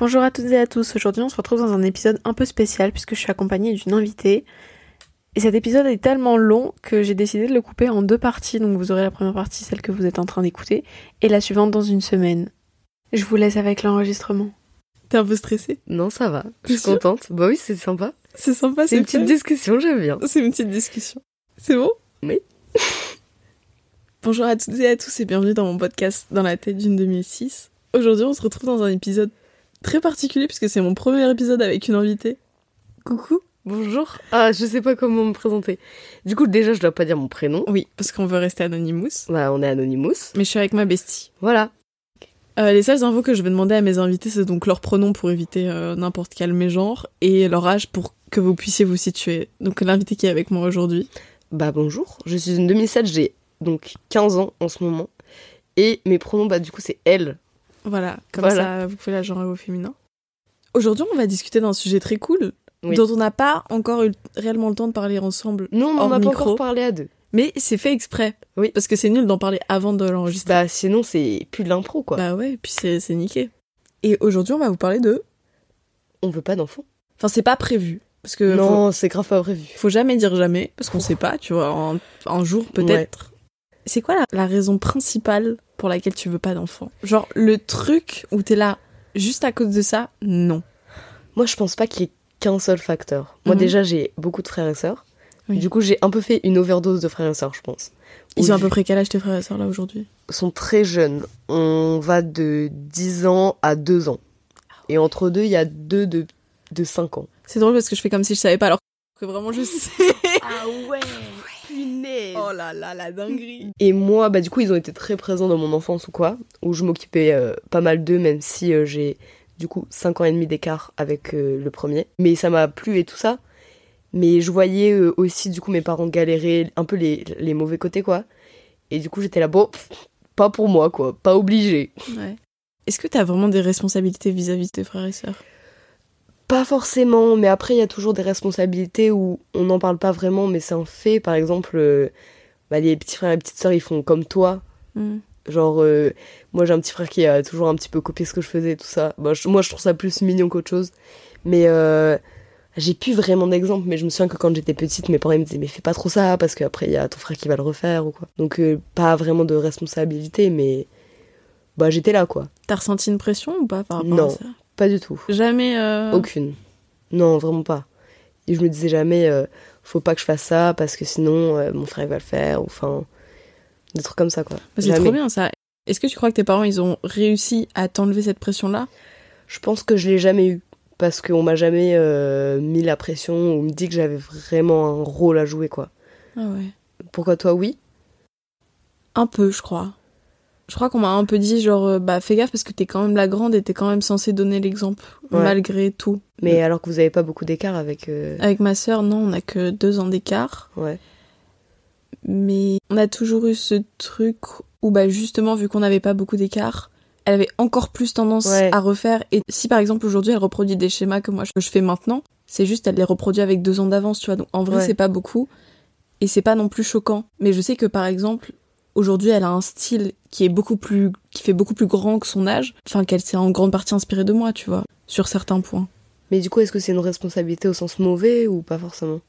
Bonjour à toutes et à tous, aujourd'hui on se retrouve dans un épisode un peu spécial puisque je suis accompagnée d'une invitée. Et cet épisode est tellement long que j'ai décidé de le couper en deux parties, donc vous aurez la première partie, celle que vous êtes en train d'écouter, et la suivante dans une semaine. Je vous laisse avec l'enregistrement. T'es un peu stressée? Non, ça va. Je suis contente. Bah oui, c'est sympa. C'est sympa, C'est une petite discussion, j'aime bien. C'est une petite discussion. C'est bon? Oui. Bonjour à toutes et à tous et bienvenue dans mon podcast Dans la tête d'une 2006. Aujourd'hui, on se retrouve dans un épisode très particulier puisque c'est mon premier épisode avec une invitée. Coucou. Bonjour. Ah, je sais pas comment me présenter. Du coup, déjà, je dois pas dire mon prénom. Oui, parce qu'on veut rester anonymous. Bah, on est Anonymous. Mais je suis avec ma bestie. Voilà. Euh, les seules infos que je vais demander à mes invités, c'est donc leur pronom pour éviter euh, n'importe quel mégenre et leur âge pour que vous puissiez vous situer. Donc l'invité qui est avec moi aujourd'hui. Bah, bonjour. Je suis une 2007, j'ai donc 15 ans en ce moment. Et mes pronoms, bah, du coup, c'est elle. Voilà, comme Voilà. ça vous pouvez la genrer au féminin. Aujourd'hui, on va discuter d'un sujet très cool Oui. dont on n'a pas encore eu réellement le temps de parler ensemble. Non, on Hors en a pas encore parlé à deux. Mais c'est fait exprès. Oui. Parce que c'est nul d'en parler avant de l'enregistrer. Bah, sinon, c'est plus de l'impro, quoi. Bah ouais, puis c'est niqué. Et aujourd'hui, on va vous parler de... On veut pas d'enfants. Enfin, c'est pas prévu. Parce que faut- Non, c'est grave pas prévu. faut jamais dire jamais, parce qu'on sait pas, tu vois, un, un jour peut-être. C'est quoi la, la raison principale pour laquelle tu veux pas d'enfant? Genre, le truc où t'es là, juste à cause de ça, non. Moi, je pense pas qu'il y ait qu'un seul facteur. Moi, Mhm. déjà, j'ai beaucoup de frères et sœurs. Oui. Du coup, j'ai un peu fait une overdose de frères et sœurs, je pense. Ils ont à peu près quel âge tes frères et sœurs là aujourd'hui? Sont très jeunes. On va de 10 ans à 2 ans. Et entre deux, il y a deux de, de 5 ans. C'est drôle parce que je fais comme si je savais pas alors que vraiment je sais. Ah ouais Punaise oh là là, la dinguerie. Et moi, bah du coup, ils ont été très présents dans mon enfance ou quoi, où je m'occupais euh, pas mal d'eux, même si euh, j'ai du coup 5 ans et demi d'écart avec euh, le premier. Mais ça m'a plu et tout ça. Mais je voyais aussi du coup mes parents galérer, un peu les, les mauvais côtés quoi. Et du coup, j'étais là, bon, pff, pas pour moi quoi, pas obligé. Ouais. Est-ce que t'as vraiment des responsabilités vis-à-vis de tes frères et sœurs? Pas forcément, mais après, il y a toujours des responsabilités où on n'en parle pas vraiment, mais c'est un fait. Par exemple, euh, bah, les petits frères et petites sœurs, ils font comme toi. Hmm. Genre, euh, moi j'ai un petit frère qui a toujours un petit peu copié ce que je faisais et tout ça. Bah, je- moi je trouve ça plus mignon qu'autre chose. Mais euh, j'ai plus vraiment d'exemple, mais je me souviens que quand j'étais petite, mes parents ils me disaient, mais fais pas trop ça, parce qu'après il y a ton frère qui va le refaire ou quoi. Donc, euh, pas vraiment de responsabilité, mais bah j'étais là quoi. T'as ressenti une pression ou pas par rapport Non. à ça? Pas du tout. Jamais. euh, Aucune. Non, vraiment pas. Et je me disais jamais, euh, faut pas que je fasse ça, parce que sinon euh, mon frère il va le faire, ou enfin. Des trucs comme ça quoi. C'est trop bien ça. Est-ce que tu crois que tes parents ils ont réussi à t'enlever cette pression là Je pense que je l'ai jamais eu parce qu'on m'a jamais mis la pression ou me dit que j'avais vraiment un rôle à jouer quoi. Ah ouais. Pourquoi toi oui? Un peu, je crois. Je crois qu'on m'a un peu dit genre euh, bah fais gaffe parce que t'es quand même la grande et t'es quand même censée donner l'exemple Ouais. malgré tout. Mais alors que vous avez pas beaucoup d'écart avec euh, Avec ma sœur, non, on a que deux ans d'écart. ouais. Mais on a toujours eu ce truc où, bah, justement, vu qu'on n'avait pas beaucoup d'écart, elle avait encore plus tendance Ouais. à refaire. Et si par exemple aujourd'hui elle reproduit des schémas que moi je fais maintenant, c'est juste elle les reproduit avec deux ans d'avance, tu vois. Donc en vrai, c'est pas beaucoup. Et c'est pas non plus choquant. Mais je sais que par exemple, aujourd'hui elle a un style qui est beaucoup plus. qui fait beaucoup plus grand que son âge. Enfin, qu'elle s'est en grande partie inspirée de moi, tu vois, sur certains points. Mais du coup, est-ce que c'est une responsabilité au sens mauvais ou pas forcément?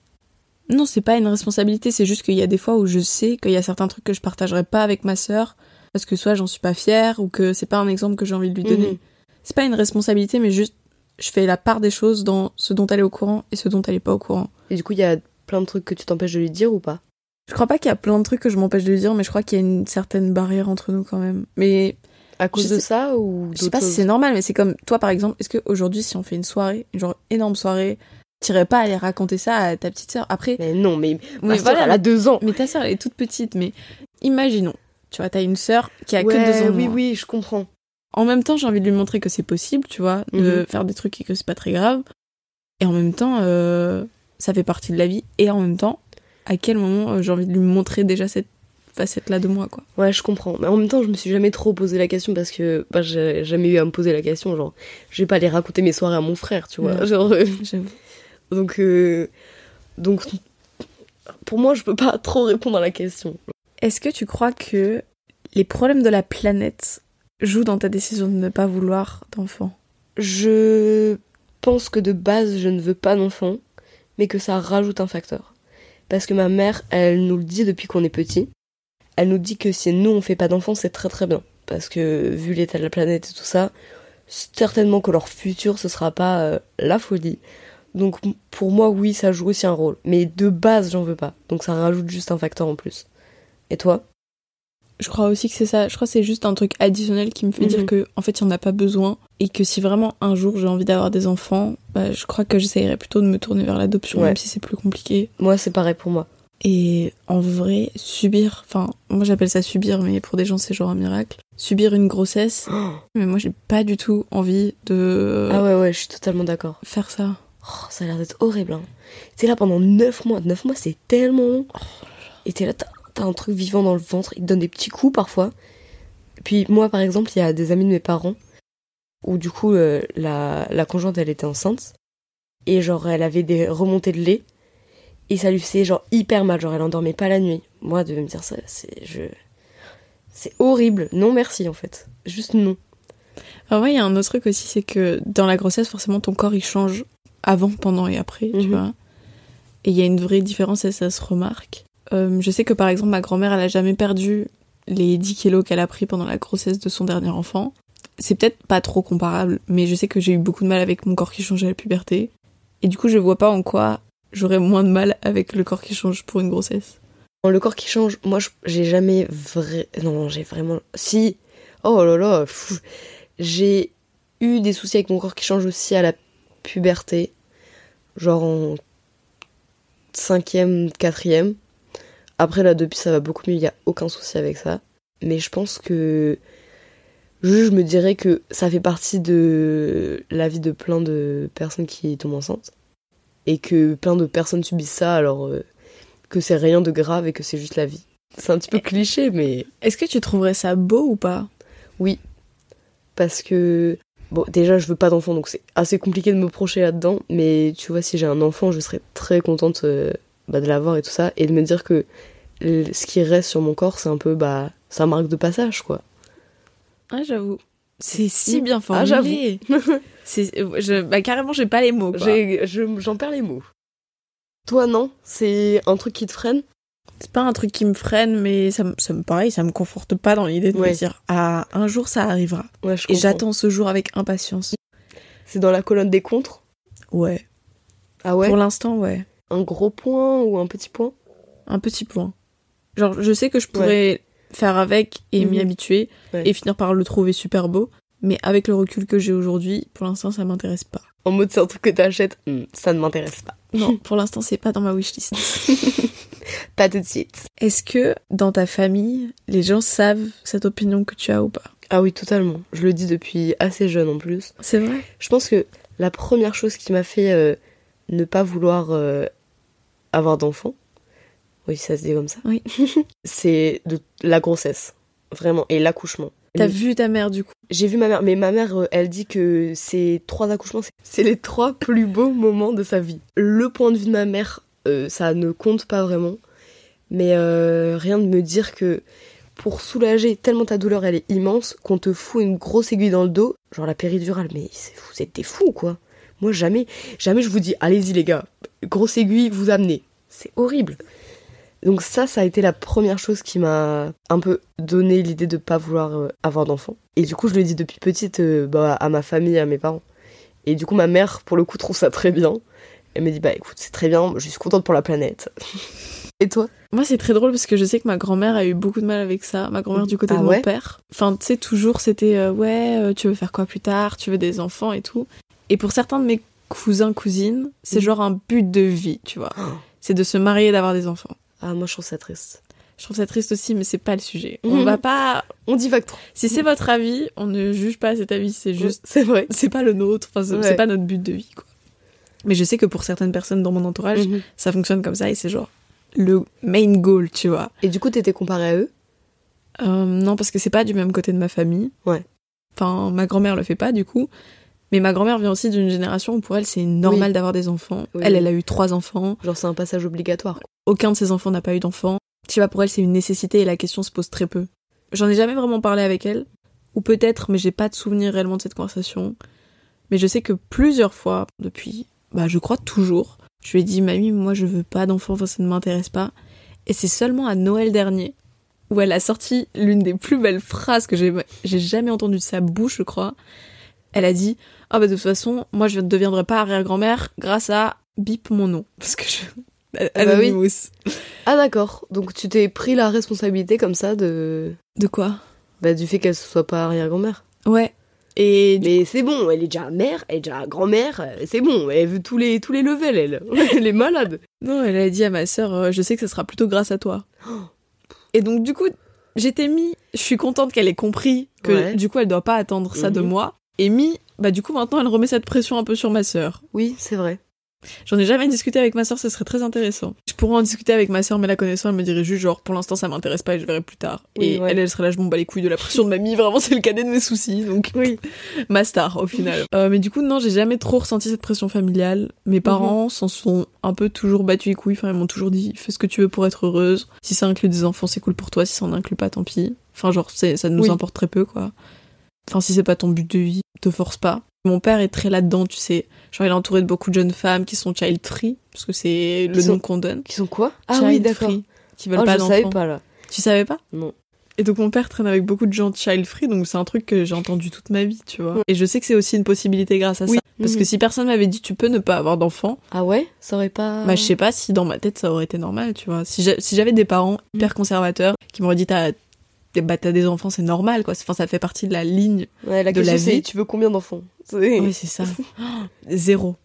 Non, c'est pas une responsabilité, c'est juste qu'il y a des fois où je sais qu'il y a certains trucs que je partagerai pas avec ma sœur parce que soit j'en suis pas fière ou que c'est pas un exemple que j'ai envie de lui donner. Mhm. C'est pas une responsabilité, mais juste je fais la part des choses dans ce dont elle est au courant et ce dont elle est pas au courant. Et du coup, il y a plein de trucs que tu t'empêches de lui dire ou pas? Je crois pas qu'il y a plein de trucs que je m'empêche de dire, mais je crois qu'il y a une certaine barrière entre nous quand même. Mais À cause de sais- ça ou je sais pas si c'est normal, mais c'est comme toi par exemple, est-ce qu'aujourd'hui si on fait une soirée, une genre énorme soirée, t'irais pas aller raconter ça à ta petite sœur Après, Mais non, mais, mais voilà, elle a deux ans. Mais ta sœur, elle est toute petite, mais imaginons, tu vois, t'as une sœur qui a Ouais, que deux ans. oui, moins. oui, je comprends. En même temps, j'ai envie de lui montrer que c'est possible, tu vois, de Mhm. faire des trucs et que c'est pas très grave. Et en même temps, euh, ça fait partie de la vie. Et en même temps, à quel moment euh, j'ai envie de lui montrer déjà cette facette-là de moi, quoi. Ouais, je comprends. Mais en même temps, je me suis jamais trop posé la question parce que bah, j'ai jamais eu à me poser la question. Genre, je vais pas aller raconter mes soirées à mon frère, tu vois. Ouais. Genre, euh, donc, euh, donc, pour moi, je peux pas trop répondre à la question. Est-ce que tu crois que les problèmes de la planète jouent dans ta décision de ne pas vouloir d'enfant Je pense que de base, je ne veux pas d'enfant, mais que ça rajoute un facteur. Parce que ma mère, elle nous le dit depuis qu'on est petit. Elle nous dit que si nous on fait pas d'enfants, c'est très très bien. Parce que vu l'état de la planète et tout ça, certainement que leur futur ce sera pas euh, la folie. Donc pour moi, oui, ça joue aussi un rôle. Mais de base, j'en veux pas. Donc ça rajoute juste un facteur en plus. Et toi? Je crois aussi que c'est ça. Je crois que c'est juste un truc additionnel qui me fait dire Mhm. que en fait, il n'y en a pas besoin. Et que si vraiment un jour j'ai envie d'avoir des enfants, bah, je crois que j'essayerais plutôt de me tourner vers l'adoption, Ouais. même si c'est plus compliqué. Moi, c'est pareil pour moi. Et en vrai, subir, enfin, moi j'appelle ça subir, mais pour des gens c'est genre un miracle. Subir une grossesse, mais moi j'ai pas du tout envie de Ah ouais, ouais, je suis totalement d'accord. faire ça. Oh, ça a l'air d'être horrible. Hein. T'es là pendant 9 mois. 9 mois, c'est tellement long. Et t'es là, t'as un truc vivant dans le ventre. Il te donne des petits coups parfois. Puis moi, par exemple, il y a des amis de mes parents où du coup, euh, la, la conjointe, elle était enceinte. Et genre, elle avait des remontées de lait. Et ça lui faisait genre hyper mal. Genre, elle endormait pas la nuit. Moi, de me dire ça, c'est... Je... C'est horrible. Non, merci, en fait. Juste non. Alors ouais, il y a un autre truc aussi, c'est que dans la grossesse, forcément, ton corps il change avant, pendant et après, tu Mhm. vois. Et il y a une vraie différence et ça se remarque. Euh, je sais que par exemple, ma grand-mère, elle a jamais perdu les 10 kilos qu'elle a pris pendant la grossesse de son dernier enfant. C'est peut-être pas trop comparable, mais je sais que j'ai eu beaucoup de mal avec mon corps qui changeait à la puberté. Et du coup, je vois pas en quoi j'aurais moins de mal avec le corps qui change pour une grossesse. Le corps qui change, moi j'ai jamais vrai. Non, j'ai vraiment. Si Oh là là. J'ai eu des soucis avec mon corps qui change aussi à la puberté. Genre en cinquième, quatrième. Après là, depuis ça va beaucoup mieux, il n'y a aucun souci avec ça. Mais je pense que. Je, je me dirais que ça fait partie de la vie de plein de personnes qui tombent enceintes. Et que plein de personnes subissent ça alors. euh, que c'est rien de grave et que c'est juste la vie. C'est un petit peu cliché, mais Est-ce que tu trouverais ça beau ou pas? Parce que bon, déjà je veux pas d'enfant, donc c'est assez compliqué de me projeter là-dedans. Mais tu vois, si j'ai un enfant, je serais très contente euh, bah, de l'avoir et tout ça, et de me dire que ce qui reste sur mon corps, c'est un peu bah sa marque de passage, quoi. Ah, j'avoue. C'est si bien Ah, formulé. c'est, je, bah, carrément, j'ai pas les mots. je- J'en perds les mots. Toi, non? C'est un truc qui te freine? C'est pas un truc qui me freine, mais ça, me- ça me pareil, ça me conforte pas dans l'idée de Ouais. me dire ah un jour ça arrivera. Ouais, je Et j'attends ce jour avec impatience. C'est dans la colonne des contres? Ouais. Ah ouais? Pour l'instant, ouais. Un gros point ou un petit point? Un petit point. Genre, je sais que je pourrais faire avec et m'y Mhm. habituer Ouais. et finir par le trouver super beau. Mais avec le recul que j'ai aujourd'hui, pour l'instant, ça m'intéresse pas. En mode c'est un truc que t'achètes, Hmm, ça ne m'intéresse pas. Non, pour l'instant, c'est pas dans ma wishlist. Pas tout de suite. Est-ce que dans ta famille, les gens savent cette opinion que tu as ou pas? Ah oui, totalement. Je le dis depuis assez jeune en plus. C'est vrai? Je pense que la première chose qui m'a fait euh, ne pas vouloir euh, avoir d'enfant, oui, ça se dit comme ça, Oui. c'est de la grossesse, vraiment, et l'accouchement. T'as vu ta mère du coup? J'ai vu ma mère, mais ma mère, euh, elle dit que ces trois accouchements, c'est- les trois plus beaux moments de sa vie. Le point de vue de ma mère, euh, ça ne compte pas vraiment, mais euh, rien de me dire que pour soulager tellement ta douleur, elle est immense, qu'on te fout une grosse aiguille dans le dos, genre la péridurale, mais vous êtes des fous quoi. Moi jamais, jamais je vous dis, allez-y les gars, grosse aiguille, vous amenez. C'est horrible. Donc ça, ça a été la première chose qui m'a un peu donné l'idée de pas vouloir euh, avoir d'enfant. Et du coup, je le dis depuis petite euh, bah, à ma famille, à mes parents. Et du coup, ma mère, pour le coup, trouve ça très bien. Elle me dit, bah écoute, c'est très bien, je suis contente pour la planète. Et toi? Moi, c'est très drôle parce que je sais que ma grand-mère a eu beaucoup de mal avec ça. Ma grand-mère du côté Ah de ouais? mon père. Enfin, tu sais, toujours c'était euh, ouais, euh, tu veux faire quoi plus tard? Tu veux des enfants et tout. Et pour certains de mes cousins, cousines, c'est Mhm. genre un but de vie, tu vois. Oh. C'est de se marier et d'avoir des enfants. Ah, moi, je trouve ça triste. Je trouve ça triste aussi, mais c'est pas le sujet. Mhm. On va pas. On divague trop. Si c'est votre avis, on ne juge pas cet avis, c'est juste. C'est vrai. C'est pas le nôtre, enfin, c'est Ouais. c'est pas notre but de vie, quoi. Mais je sais que pour certaines personnes dans mon entourage, Mhm. ça fonctionne comme ça et c'est genre le main goal, tu vois. Et du coup, t'étais comparée à eux? Euh, non, parce que c'est pas du même côté de ma famille. Ouais. Enfin, ma grand-mère le fait pas, du coup. Mais ma grand-mère vient aussi d'une génération où pour elle, c'est normal Oui. d'avoir des enfants. Oui, elle, elle a eu trois enfants. Genre, c'est un passage obligatoire. Aucun de ses enfants n'a pas eu d'enfants. Tu vois, pour elle, c'est une nécessité et la question se pose très peu. J'en ai jamais vraiment parlé avec elle. Ou peut-être, mais j'ai pas de souvenir réellement de cette conversation. Mais je sais que plusieurs fois, depuis, bah, je crois toujours, je lui ai dit, mamie, moi, je veux pas d'enfant, enfin, ça ne m'intéresse pas. Et c'est seulement à Noël dernier où elle a sorti l'une des plus belles phrases que j'ai j'ai jamais entendues de sa bouche, je crois. Elle a dit Ah, bah, de toute façon, moi, je ne deviendrai pas arrière-grand-mère grâce à bip mon nom. Parce que je. bah oui. Anonymous. Ah d'accord. Donc tu t'es pris la responsabilité comme ça de De quoi? bah, du fait qu'elle soit pas arrière-grand-mère. Ouais. Et du- Mais c'est bon, elle est déjà mère, elle est déjà grand-mère, euh, c'est bon, elle veut tous les tous les levels elle. elle est malade. non, elle a dit à ma sœur euh, Je sais que ce sera plutôt grâce à toi. Et donc, du coup, j'étais mis. Je suis contente qu'elle ait compris que Ouais. du coup, elle doit pas attendre ça de Mhm. moi. Mis, bah, du coup, maintenant, elle remet cette pression un peu sur ma sœur. Oui, c'est vrai. J'en ai jamais discuté avec ma sœur, ce serait très intéressant. Je pourrais en discuter avec ma sœur, mais la connaissant, elle me dirait juste genre, pour l'instant, ça m'intéresse pas et je verrai plus tard. Oui, et ouais. elle, elle serait là, je m'en bats les couilles de la pression de mamie, vraiment, c'est le cadet de mes soucis, donc Oui. ma star, au final. Euh, mais du coup, non, j'ai jamais trop ressenti cette pression familiale. Mes parents s'en sont un peu toujours battus les couilles, enfin, ils m'ont toujours dit, fais ce que tu veux pour être heureuse. Si ça inclut des enfants, c'est cool pour toi, si ça en inclut pas, tant pis. Enfin, genre, ça nous Oui. importe très peu, quoi. Enfin, si c'est pas ton but de vie, te force pas. Mon père est très là-dedans, tu sais. Genre, il est entouré de beaucoup de jeunes femmes qui sont child free, parce que c'est le nom qu'on donne. Qui sont quoi? Ah Child oui, d'accord. qui veulent Oh, pas je savais d'enfants. pas là. Tu savais pas? Non. Et donc mon père traîne avec beaucoup de gens child free, donc c'est un truc que j'ai entendu toute ma vie, tu vois. Et je sais que c'est aussi une possibilité grâce à Oui. ça. Parce Mhm. que si personne m'avait dit tu peux ne pas avoir d'enfants, Ah ouais, ça aurait pas bah je sais pas si dans ma tête ça aurait été normal, tu vois. Si j'avais des parents Mhm. hyper conservateurs qui m'auraient dit t'as bah, t'as des enfants, c'est normal, quoi. Enfin, ça fait partie de la ligne. Ouais, la de la vie. tu veux combien d'enfants? Oui, c'est ça. Zéro.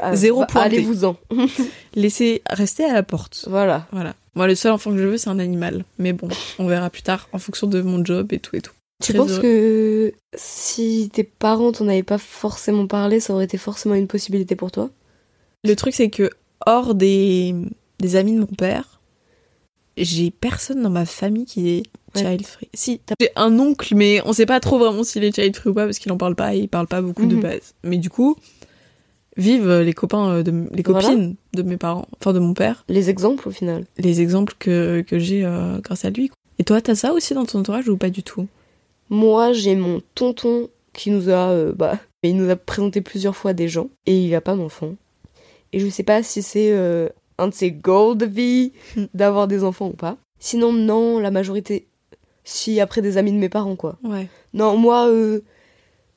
ah, Zéro bah. Allez-vous-en. Laissez rester à la porte. Voilà. Voilà. Moi, le seul enfant que je veux, c'est un animal. Mais bon, on verra plus tard, en fonction de mon job et tout et tout. Tu Très penses heureux. que si tes parents t'en avaient pas forcément parlé, ça aurait été forcément une possibilité pour toi? Le truc, c'est que, hors des, des amis de mon père, j'ai personne dans ma famille qui est. child free. Si, j'ai un oncle, mais on sait pas trop vraiment s'il est child free ou pas parce qu'il en parle pas et il parle pas beaucoup de Mhm. base. Mais du coup, vivent les copains, euh, de, les Voilà. copines de mes parents, enfin de mon père, Les exemples au final. les exemples que, que j'ai euh, grâce à lui. Et toi, t'as ça aussi dans ton entourage ou pas du tout? Moi, j'ai mon tonton qui nous a, euh, bah, il nous a présenté plusieurs fois des gens et il a pas d'enfants. Et je sais pas si c'est euh, un de ses goals de vie Hmm. d'avoir des enfants ou pas. Sinon, non, la majorité, si après des amis de mes parents, quoi. Ouais. Non, moi, euh,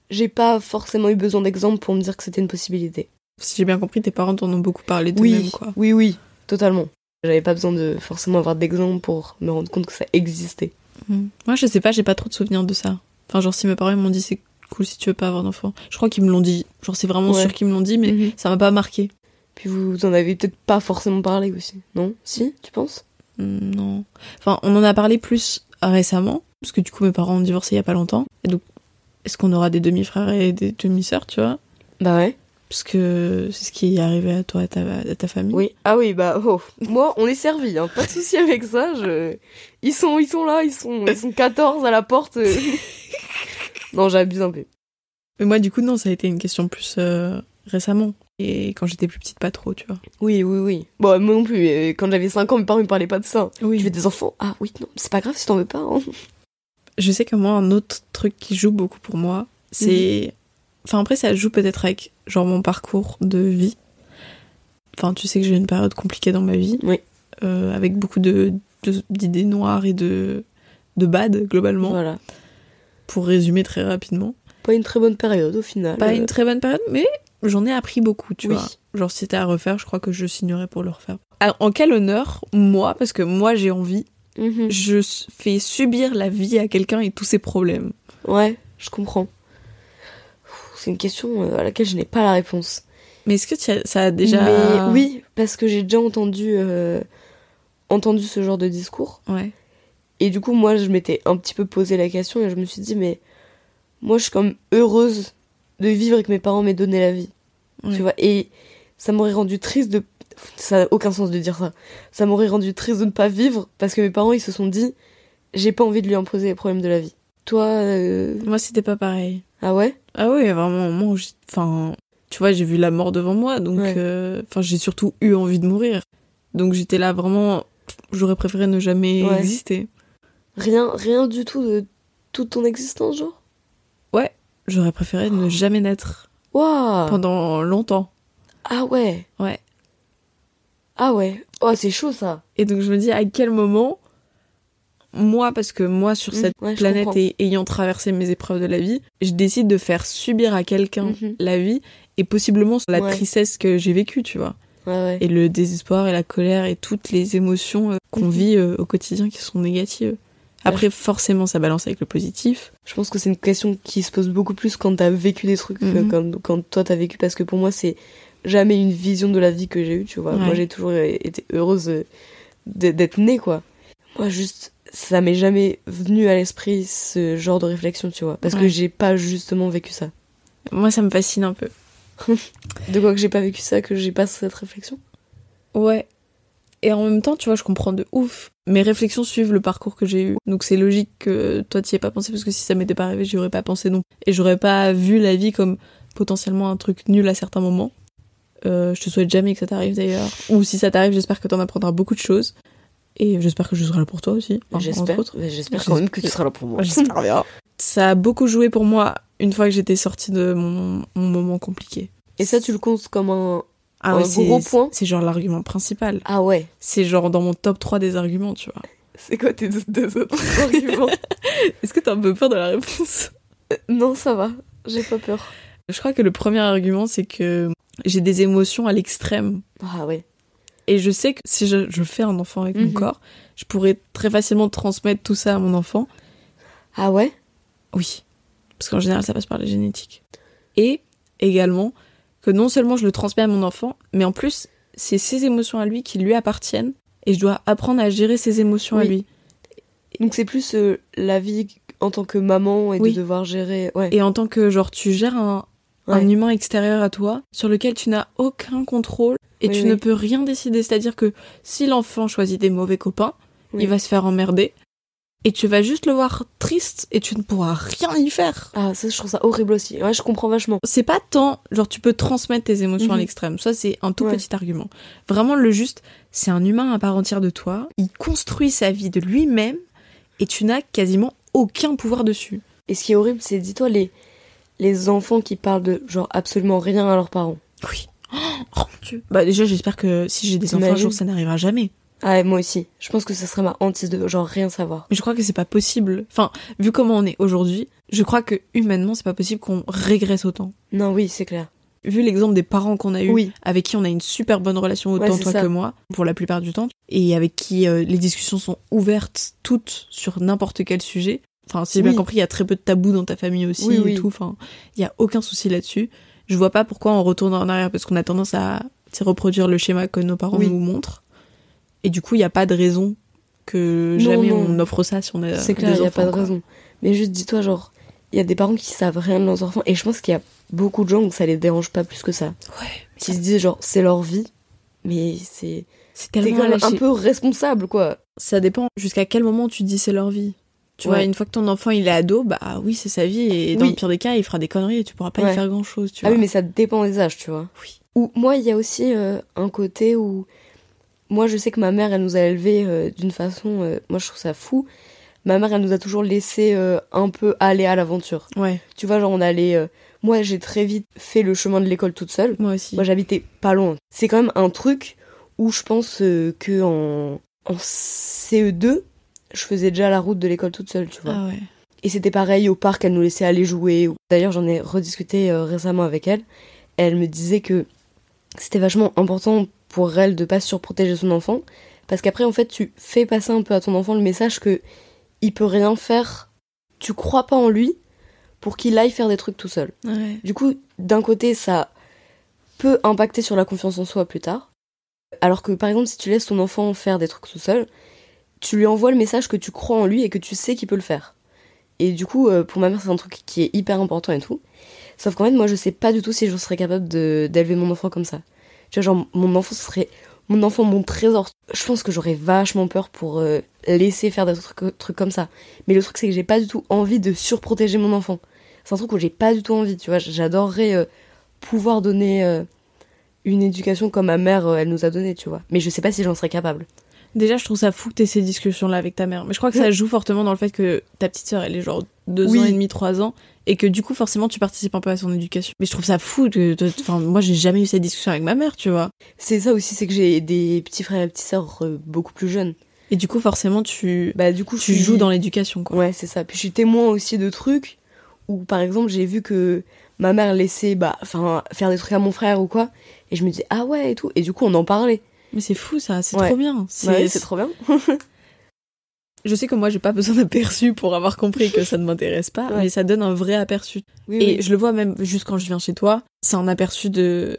j'ai pas forcément eu besoin d'exemples pour me dire que c'était une possibilité. Si j'ai bien compris, tes parents t'en ont beaucoup parlé de oui, même, quoi. oui, oui, totalement. J'avais pas besoin de forcément avoir d'exemples pour me rendre compte que ça existait. Mm. Moi, je sais pas, j'ai pas trop de souvenirs de ça. Enfin, genre, si mes parents m'ont dit c'est cool si tu veux pas avoir d'enfant. Je crois qu'ils me l'ont dit. Genre, c'est vraiment Ouais. sûr qu'ils me l'ont dit, mais ça m'a pas marqué. Puis vous en avez peut-être pas forcément parlé aussi, non? Si, tu penses? Mm, non. Enfin, on en a parlé plus récemment, parce que du coup, mes parents ont divorcé il y a pas longtemps. Et donc, est-ce qu'on aura des demi-frères et des demi-sœurs, tu vois? Bah ouais. Parce que c'est ce qui est arrivé à toi, à ta, à ta famille. Oui. Ah oui, bah oh. Moi, on est servi, hein. Pas de souci avec ça. Je... Ils sont, ils sont là, ils sont, ils sont 14 à la porte. non, j'abuse un peu. Mais moi, du coup, non, ça a été une question plus euh, récemment. Et quand j'étais plus petite, pas trop, tu vois. Oui, oui, oui. Bon, moi non plus. euh, Quand j'avais 5 ans, mes parents me parlaient pas de ça. Oui. Tu veux des enfants? Ah oui, non, c'est pas grave si t'en veux pas. hein. Je sais que moi, un autre truc qui joue beaucoup pour moi, c'est. Enfin, après, ça joue peut-être avec, genre, mon parcours de vie. Enfin, tu sais que j'ai eu une période compliquée dans ma vie. Oui. euh, avec beaucoup de d'idées noires et de, de bad, globalement. Voilà. Pour résumer très rapidement. Pas une très bonne période au final. Pas une très bonne période, mais j'en ai appris beaucoup, tu Oui. vois. Genre, si c'était à refaire, je crois que je signerais pour le refaire. Alors, en quel honneur, moi, parce que moi j'ai envie, mhm. je fais subir la vie à quelqu'un et tous ses problèmes. Ouais, je comprends. C'est une question euh, à laquelle je n'ai pas la réponse. Mais est-ce que as- ça a déjà. Mais oui, parce que j'ai déjà entendu, euh, entendu ce genre de discours. Ouais. Et du coup, moi, je m'étais un petit peu posé la question et je me suis dit, mais moi, je suis comme heureuse de vivre et que mes parents m'aient donné la vie. Tu vois, et ça m'aurait rendu triste de. Ça n'a aucun sens de dire ça. Ça m'aurait rendu triste de ne pas vivre parce que mes parents, ils se sont dit, j'ai pas envie de lui imposer les problèmes de la vie. Toi, euh, Moi, c'était pas pareil. ah ouais? Ah oui, vraiment, moi, enfin, tu vois, j'ai vu la mort devant moi, donc, Ouais. euh, enfin, j'ai surtout eu envie de mourir. Donc, j'étais là vraiment, j'aurais préféré ne jamais Ouais. exister. Rien, rien du tout de toute ton existence, genre? J'aurais préféré ne jamais naître. Pendant longtemps. Ah ouais Ouais. Ah ouais Oh, c'est chaud ça Et donc je me dis à quel moment, moi, parce que moi sur Mm, cette ouais, planète et ayant traversé mes épreuves de la vie, je décide de faire subir à quelqu'un Mhm. la vie et possiblement la Ouais. tristesse que j'ai vécue, tu vois. Ouais. Et le désespoir et la colère et toutes les émotions euh, qu'on Mhm. vit euh, au quotidien qui sont négatives. Après, forcément, ça balance avec le positif. Je pense que c'est une question qui se pose beaucoup plus quand t'as vécu des trucs Mhm. comme quand toi t'as vécu, parce que pour moi, c'est jamais une vision de la vie que j'ai eue, tu vois. Ouais. Moi, j'ai toujours été heureuse euh, d'être née, quoi. Moi, juste, ça m'est jamais venu à l'esprit ce genre de réflexion, tu vois. Parce que j'ai pas justement vécu ça. Moi, ça me fascine un peu. De quoi que j'ai pas vécu ça, que j'ai pas cette réflexion? Ouais. Et en même temps, tu vois, je comprends de ouf. Mes réflexions suivent le parcours que j'ai eu. Donc c'est logique que toi t'y aies pas pensé parce que si ça m'était pas arrivé, j'y aurais pas pensé non. Et j'aurais pas vu la vie comme potentiellement un truc nul à certains moments. Euh, je te souhaite jamais que ça t'arrive d'ailleurs. Ou si ça t'arrive, j'espère que t'en apprendras beaucoup de choses. Et j'espère que je serai là pour toi aussi. enfin, J'espère. Mais J'espère quand même que tu seras là pour moi. J'espère bien. Ça a beaucoup joué pour moi une fois que j'étais sortie de mon, mon moment compliqué. Et ça, tu le comptes comme un. Ah Un ouais, c'est- gros point C'est genre l'argument principal. Ah ouais. C'est genre dans mon top 3 des arguments, tu vois. C'est quoi tes deux, autres arguments Est-ce que t'as un peu peur de la réponse Non, ça va. J'ai pas peur. Je crois que le premier argument, c'est que j'ai des émotions à l'extrême. Ah ouais. Et je sais que si je, je fais un enfant avec mon Mhm. corps, je pourrais très facilement transmettre tout ça à mon enfant. Ah ouais? Oui. Parce qu'en général, ça passe par la génétique. Et également que non seulement je le transmets à mon enfant, mais en plus, c'est ses émotions à lui qui lui appartiennent. Et je dois apprendre à gérer ses émotions à lui. Donc c'est plus euh, la vie en tant que maman et Oui. de devoir gérer. Ouais. Et en tant que, genre, tu gères un, un humain extérieur à toi, sur lequel tu n'as aucun contrôle et Oui, tu oui. ne peux rien décider. C'est-à-dire que si l'enfant choisit des mauvais copains, il va se faire emmerder. Et tu vas juste le voir triste et tu ne pourras rien y faire. Ah ça je trouve ça horrible aussi. Ouais je comprends vachement. C'est pas tant, genre tu peux transmettre tes émotions à Mhm. l'extrême. Ça c'est un tout Ouais. petit argument. Vraiment le juste, c'est un humain à part entière de toi. Il construit sa vie de lui-même et tu n'as quasiment aucun pouvoir dessus. Et ce qui est horrible c'est dis-toi les les enfants qui parlent de genre absolument rien à leurs parents. Oui. Oh mon dieu. Bah déjà j'espère que si j'ai des enfants un jour ça n'arrivera jamais. Ah moi aussi. Je pense que ça serait ma hantise de genre rien savoir. Mais je crois que c'est pas possible. Enfin, vu comment on est aujourd'hui, je crois que humainement c'est pas possible qu'on régresse autant. Non oui c'est clair. Vu l'exemple des parents qu'on a eu, Oui. avec qui on a une super bonne relation autant Ouais, toi ça. que moi, pour la plupart du temps, et avec qui euh, les discussions sont ouvertes toutes sur n'importe quel sujet. Enfin, si j'ai bien compris, il y a très peu de tabous dans ta famille aussi Oui, et tout. Enfin, il y a aucun souci là-dessus. Je vois pas pourquoi on retourne en arrière parce qu'on a tendance à reproduire le schéma que nos parents nous montrent. Et du coup, il y a pas de raison que Non, jamais non. on offre ça si on a C'est clair, il y a pas de quoi. raison. Mais juste dis-toi genre il y a des parents qui savent rien de leurs enfants et je pense qu'il y a beaucoup de gens où ça les dérange pas plus que ça. Ouais, Qui se disent genre c'est leur vie mais c'est c'est tellement quand même un peu responsable quoi. Ça dépend jusqu'à quel moment tu dis c'est leur vie. Tu vois, une fois que ton enfant il est ado, bah oui, c'est sa vie et dans le pire des cas, il fera des conneries et tu pourras pas Ouais. y faire grand chose, tu Ah oui mais ça dépend des âges tu vois. Oui. Ou moi, il y a aussi euh, un côté où moi, je sais que ma mère, elle nous a élevés euh, d'une façon. euh, moi, je trouve ça fou. Ma mère, elle nous a toujours laissé euh, un peu aller à l'aventure. Ouais, Tu vois, genre on allait. moi, j'ai très vite fait le chemin de l'école toute seule. moi aussi. Moi, j'habitais pas loin. C'est quand même un truc où je pense que en, en CE2, je faisais déjà la route de l'école toute seule, tu vois. ah ouais. Et c'était pareil au parc, elle nous laissait aller jouer. D'ailleurs, j'en ai rediscuté récemment avec elle. Elle me disait que c'était vachement important pour elle de pas surprotéger son enfant. Parce qu'après, en fait, tu fais passer un peu à ton enfant le message que il peut rien faire. Tu crois pas en lui pour qu'il aille faire des trucs tout seul. Ouais. Du coup, d'un côté, ça peut impacter sur la confiance en soi plus tard. Alors que, par exemple, si tu laisses ton enfant faire des trucs tout seul, tu lui envoies le message que tu crois en lui et que tu sais qu'il peut le faire. Et du coup, euh, pour ma mère, c'est un truc qui est hyper important et tout. Sauf qu'en fait, moi, je sais pas du tout si je serais capable d'élever mon enfant comme ça. Tu vois, genre, mon enfant ce serait. Mon enfant, mon trésor. Je pense que j'aurais vachement peur pour euh, laisser faire des trucs, trucs comme ça. Mais le truc, c'est que j'ai pas du tout envie de surprotéger mon enfant. C'est un truc où j'ai pas du tout envie, tu vois. J'adorerais euh, pouvoir donner euh, une éducation comme ma mère, elle nous a donné, tu vois. Mais je sais pas si j'en serais capable. Déjà, je trouve ça fou que t'aies ces discussions-là avec ta mère. Mais je crois que ça joue fortement dans le fait que ta petite sœur, elle est genre deux Oui. ans et demi, trois ans, et que du coup, forcément, tu participes un peu à son éducation. Mais je trouve ça fou. Enfin, moi, j'ai jamais eu cette discussion avec ma mère, tu vois. C'est ça aussi, c'est que j'ai des petits frères et petites sœurs euh, beaucoup plus jeunes. Et du coup, forcément, tu, Bah du coup, tu suis- joues dans l'éducation, quoi. Ouais, c'est ça. Puis je suis témoin aussi de trucs où, par exemple, j'ai vu que ma mère laissait, bah, enfin, faire des trucs à mon frère ou quoi, et je me disais ah ouais et tout, et du coup on en parlait. Mais c'est fou, ça. C'est Ouais. trop bien. C'est Ouais, c'est trop bien. Je sais que moi, j'ai pas besoin d'aperçu pour avoir compris que ça ne m'intéresse pas, Ouais. mais ça donne un vrai aperçu. Oui, Et oui. je le vois même juste quand je viens chez toi, c'est un aperçu de,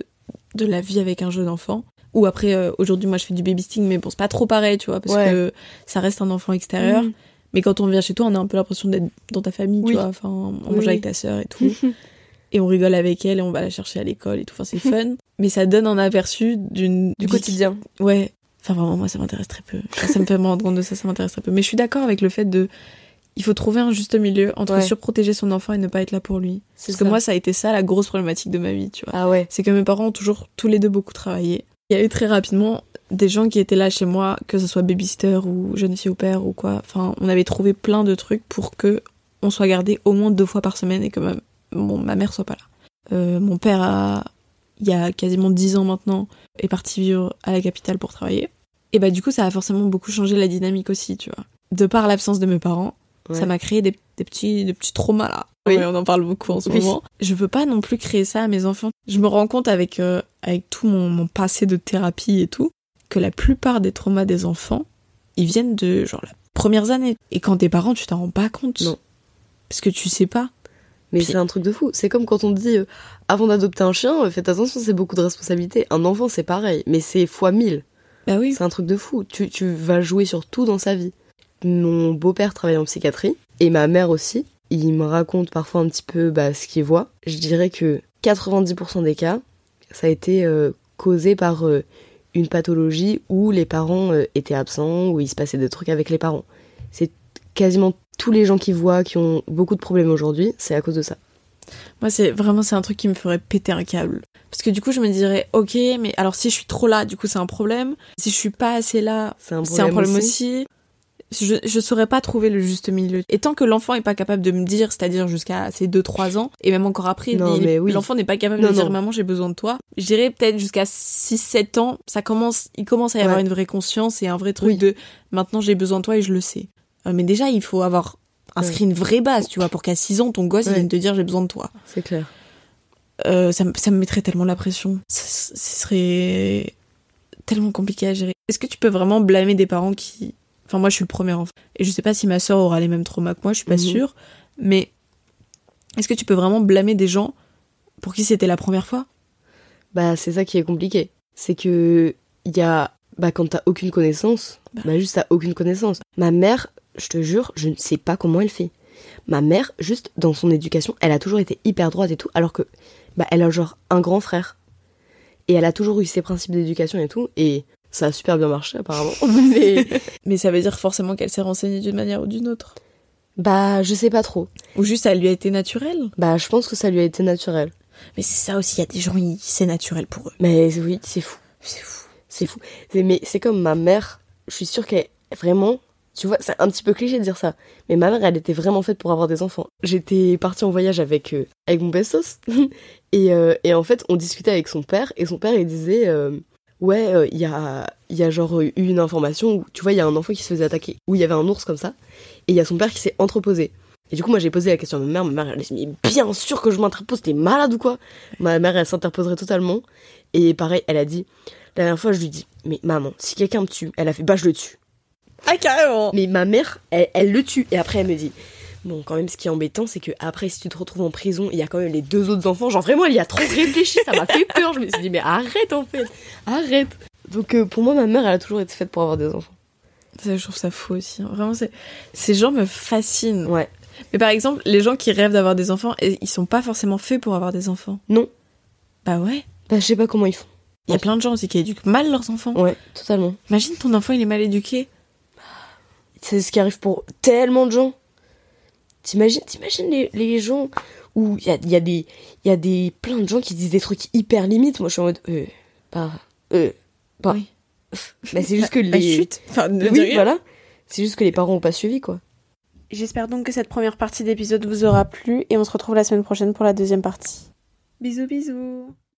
de la vie avec un jeune enfant. Ou après, euh, aujourd'hui, moi, je fais du babysitting, mais bon, c'est pas trop pareil, tu vois, parce Ouais. que ça reste un enfant extérieur. Mhm. Mais quand on vient chez toi, on a un peu l'impression d'être dans ta famille, Oui. tu vois. Enfin, on mange avec ta sœur et tout. et on rigole avec elle et on va la chercher à l'école et tout. Enfin, c'est fun. mais ça donne un aperçu d'une Du quotidien. Ouais. Enfin, vraiment, moi, ça m'intéresse très peu. Enfin, ça me fait me rendre compte de ça, ça m'intéresse très peu. Mais je suis d'accord avec le fait de. Il faut trouver un juste milieu entre Ouais. surprotéger son enfant et ne pas être là pour lui. Parce que moi, ça a été ça la grosse problématique de ma vie, tu vois. Ah ouais. C'est que mes parents ont toujours tous les deux beaucoup travaillé. Il y a eu très rapidement des gens qui étaient là chez moi, que ce soit babysitter ou jeune fille au père ou quoi. Enfin, on avait trouvé plein de trucs pour que on soit gardé au moins deux fois par semaine et que ma, bon, ma mère soit pas là. Euh, mon père a, il y a quasiment dix ans maintenant, est parti vivre à la capitale pour travailler. Et bah du coup, ça a forcément beaucoup changé la dynamique aussi, tu vois. De par l'absence de mes parents, Ouais. ça m'a créé des, des petits, des petits traumas là. Oui. Ouais, on en parle beaucoup en ce Oui. moment. Je veux pas non plus créer ça à mes enfants. Je me rends compte avec, euh, avec tout mon, mon passé de thérapie et tout, que la plupart des traumas des enfants, ils viennent de genre les premières années. Et quand t'es parent, tu t'en rends pas compte. Non. Parce que tu sais pas. Mais Puis- c'est un truc de fou. C'est comme quand on dit, euh, avant d'adopter un chien, euh, faites attention, c'est beaucoup de responsabilités. Un enfant, c'est pareil, mais c'est fois mille. Bah oui. C'est un truc de fou. Tu, tu vas jouer sur tout dans sa vie. Mon beau-père travaille en psychiatrie, et ma mère aussi. Il me raconte parfois un petit peu bah, ce qu'il voit. Je dirais que 90% des cas, ça a été euh, causé par euh, une pathologie où les parents euh, étaient absents, où il se passait des trucs avec les parents. C'est quasiment tous les gens qui voient, qui ont beaucoup de problèmes aujourd'hui, c'est à cause de ça. Moi, c'est vraiment c'est un truc qui me ferait péter un câble. Parce que du coup, je me dirais, ok, mais alors si je suis trop là, du coup, c'est un problème. Si je suis pas assez là, C'est un problème, aussi. Je, je saurais pas trouver le juste milieu. Et tant que l'enfant est pas capable de me dire, c'est-à-dire jusqu'à ses 2-3 ans, et même encore après, oui. l'enfant n'est pas capable Non, de dire maman j'ai besoin de toi. Je dirais peut-être jusqu'à 6-7 ans, ça commence, il commence à y avoir une vraie conscience et un vrai truc Oui. de maintenant j'ai besoin de toi et je le sais. Euh, mais déjà, il faut avoir inscrit une vraie base, tu vois, pour qu'à 6 ans, ton gosse il vienne te dire j'ai besoin de toi. C'est clair. Euh, ça, me- ça me mettrait tellement la pression. Ce serait tellement compliqué à gérer. Est-ce que tu peux vraiment blâmer des parents qui... Enfin, moi, je suis le premier enfant. Et je sais pas si ma sœur aura les mêmes traumas que moi, je suis pas Mhm. sûre. Mais est-ce que tu peux vraiment blâmer des gens pour qui c'était la première fois? Bah, c'est ça qui est compliqué. C'est que, il y a, bah, quand t'as aucune connaissance, Bah. bah, juste t'as aucune connaissance. Ma mère, je te jure, je ne sais pas comment elle fait. Ma mère, juste dans son éducation, elle a toujours été hyper droite et tout, alors que, bah, elle a genre un grand frère. Et elle a toujours eu ses principes d'éducation et tout, et ça a super bien marché apparemment. Mais, Mais ça veut dire forcément qu'elle s'est renseignée d'une manière ou d'une autre. bah, je sais pas trop. Ou juste ça lui a été naturel? Bah, je pense que ça lui a été naturel. Mais c'est ça aussi, il y a des gens, c'est naturel pour eux. Mais oui, c'est fou. C'est fou. C'est fou. Mais c'est comme ma mère, je suis sûre qu'elle vraiment. Tu vois, c'est un petit peu cliché de dire ça. Mais ma mère, elle était vraiment faite pour avoir des enfants. J'étais partie en voyage avec, euh, avec mon bestos. et, euh, et en fait, on discutait avec son père. Et son père, il disait euh, Ouais, il y, a, y a genre eu une information où, tu vois, il y a un enfant qui se faisait attaquer. Où il y avait un ours comme ça. Et il y a son père qui s'est entreposé. Et du coup, moi, j'ai posé la question à ma mère. Ma mère, elle a dit Mais bien sûr que je m'interpose, t'es malade ou quoi? Ma mère, elle s'interposerait totalement. Et pareil, elle a dit La dernière fois, je lui dis Mais maman, si quelqu'un me tue, elle a fait Bah, je le tue. Ah, carrément Mais ma mère, elle, elle le tue. Et après, elle me dit Bon, quand même, ce qui est embêtant, c'est que après, si tu te retrouves en prison, il y a quand même les deux autres enfants. Genre, vraiment, elle y a trop réfléchi, ça m'a fait peur. Je me suis dit Mais arrête, en fait, arrête. Donc, euh, pour moi, ma mère, elle a toujours été faite pour avoir des enfants. Ça, je trouve ça fou aussi. hein. Vraiment, ces gens me fascinent. Ouais. Mais par exemple, les gens qui rêvent d'avoir des enfants, ils sont pas forcément faits pour avoir des enfants. Non. Bah ouais. Bah, je sais pas comment ils font. Il y a plein de gens aussi qui éduquent mal leurs enfants. Ouais, totalement. Imagine ton enfant, il est mal éduqué. C'est ce qui arrive pour tellement de gens. T'imagines, t'imagines les, les gens où il y a, il y, a des- il y a des plein de gens qui disent des trucs hyper limites. Moi, je suis en mode, euh, bah, euh, bah, Oui. bah, c'est juste que Bah, les. chute. Enfin, oui, rien. voilà. C'est juste que les parents ont pas suivi, quoi. J'espère donc que cette première partie d'épisode vous aura plu et on se retrouve la semaine prochaine pour la deuxième partie. Bisous bisous